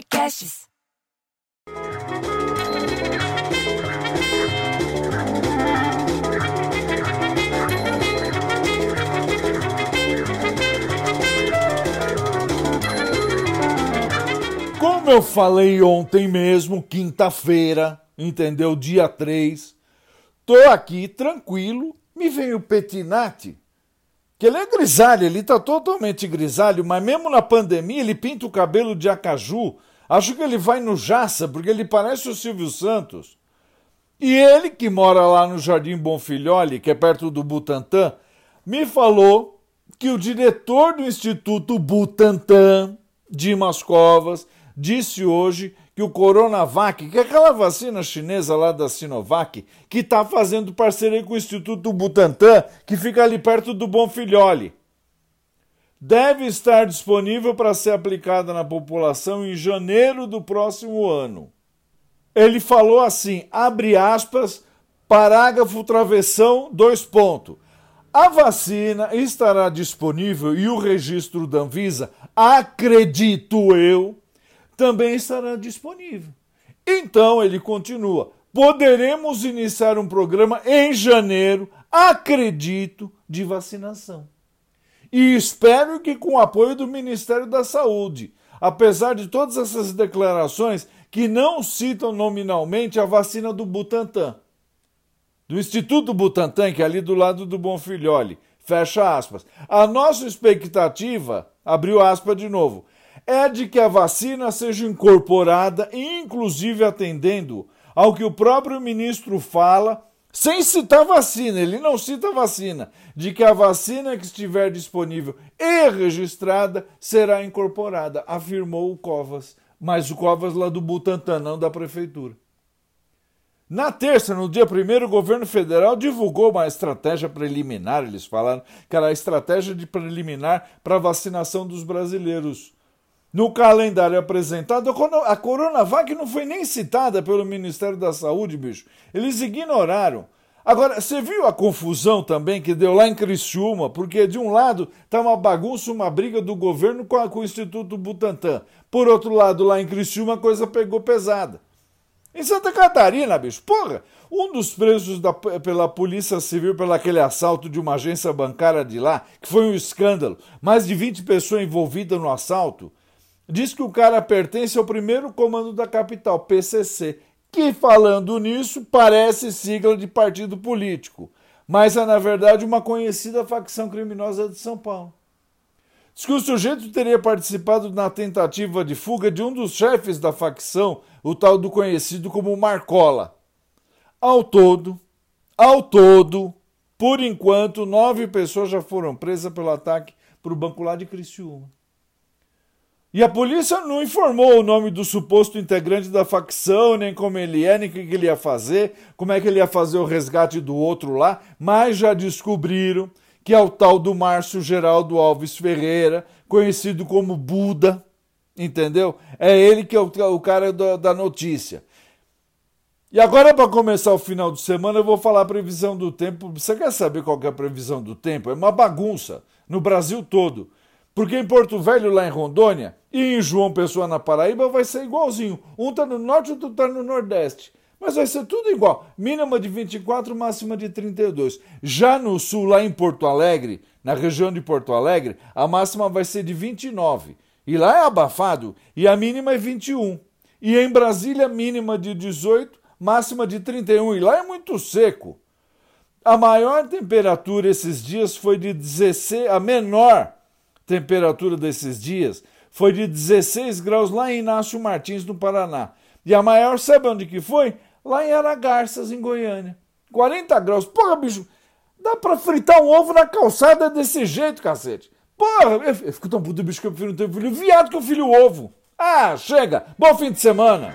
Podcasts. Como eu falei ontem mesmo, quinta-feira, entendeu? Dia 3, tô aqui tranquilo, me vem o Petinati, que ele é grisalho, ele tá totalmente grisalho, mas mesmo na pandemia ele pinta o cabelo de acaju. Acho que ele vai no Jaça, porque ele parece o Silvio Santos. E ele, que mora lá no Jardim Bonfilholi, que é perto do Butantã, me falou que o diretor do Instituto Butantan, Dimas Covas, disse hoje que o Coronavac, que é aquela vacina chinesa lá da Sinovac, que está fazendo parceria com o Instituto Butantan, que fica ali perto do Bonfilholi, deve estar disponível para ser aplicada na população em janeiro do próximo ano. Ele falou assim, abre aspas, parágrafo travessão, dois pontos. A vacina estará disponível e o registro da Anvisa, acredito eu, também estará disponível. Então ele continua: poderemos iniciar um programa em janeiro, acredito, de vacinação. E espero que com o apoio do Ministério da Saúde, apesar de todas essas declarações que não citam nominalmente a vacina do Butantan, do Instituto Butantan, que é ali do lado do Bonfilholi. Fecha aspas. A nossa expectativa, abriu aspas de novo, é de que a vacina seja incorporada, inclusive atendendo ao que o próprio ministro fala, sem citar vacina, ele não cita vacina, de que a vacina que estiver disponível e registrada será incorporada, afirmou o Covas, mas o Covas lá do Butantan, não da prefeitura. Na terça, no dia primeiro, o governo federal divulgou uma estratégia preliminar. Eles falaram que era a estratégia de preliminar para a vacinação dos brasileiros. No calendário apresentado, a Coronavac não foi nem citada pelo Ministério da Saúde, bicho. Eles ignoraram. Agora, você viu a confusão também que deu lá em Criciúma? Porque de um lado está uma bagunça, uma briga do governo com, a, com o Instituto Butantan. Por outro lado, lá em Criciúma a coisa pegou pesada. Em Santa Catarina, bicho, porra, um dos presos da, pela Polícia Civil pelo aquele assalto de uma agência bancária de lá, que foi um escândalo, mais de 20 pessoas envolvidas no assalto, diz que o cara pertence ao primeiro comando da capital, PCC, que falando nisso parece sigla de partido político, mas é na verdade uma conhecida facção criminosa de São Paulo. Diz que o sujeito teria participado na tentativa de fuga de um dos chefes da facção, o tal do conhecido como Marcola. Ao todo, ao todo, por enquanto, nove pessoas já foram presas pelo ataque para o banco lá de Criciúma. E a polícia não informou o nome do suposto integrante da facção, nem como ele é, nem o que ele ia fazer, como é que ele ia fazer o resgate do outro lá, mas já descobriram que é o tal do Márcio Geraldo Alves Ferreira, conhecido como Buda, entendeu? É ele que é o, o cara da, da notícia. E agora, para começar o final de semana, eu vou falar a previsão do tempo. Você quer saber qual é a previsão do tempo? É uma bagunça no Brasil todo. Porque em Porto Velho, lá em Rondônia, e em João Pessoa, na Paraíba, vai ser igualzinho. Um está no norte, outro está no nordeste. Mas vai ser tudo igual. Mínima de 24, máxima de 32. Já no sul, lá em Porto Alegre, na região de Porto Alegre, a máxima vai ser de 29. E lá é abafado. E a mínima é 21. E em Brasília, mínima de 18, máxima de 31. E lá é muito seco. A maior temperatura esses dias foi de 16. A menor temperatura desses dias foi de 16 graus lá em Inácio Martins, no Paraná. E a maior, sabe onde que foi? Lá em Aragarças, em Goiânia. 40 graus. Porra, bicho, dá pra fritar um ovo na calçada desse jeito, cacete. Porra, eu, fico tão puto, bicho, que eu prefiro não ter filho viado que eu filho ovo. Ah, chega. Bom fim de semana.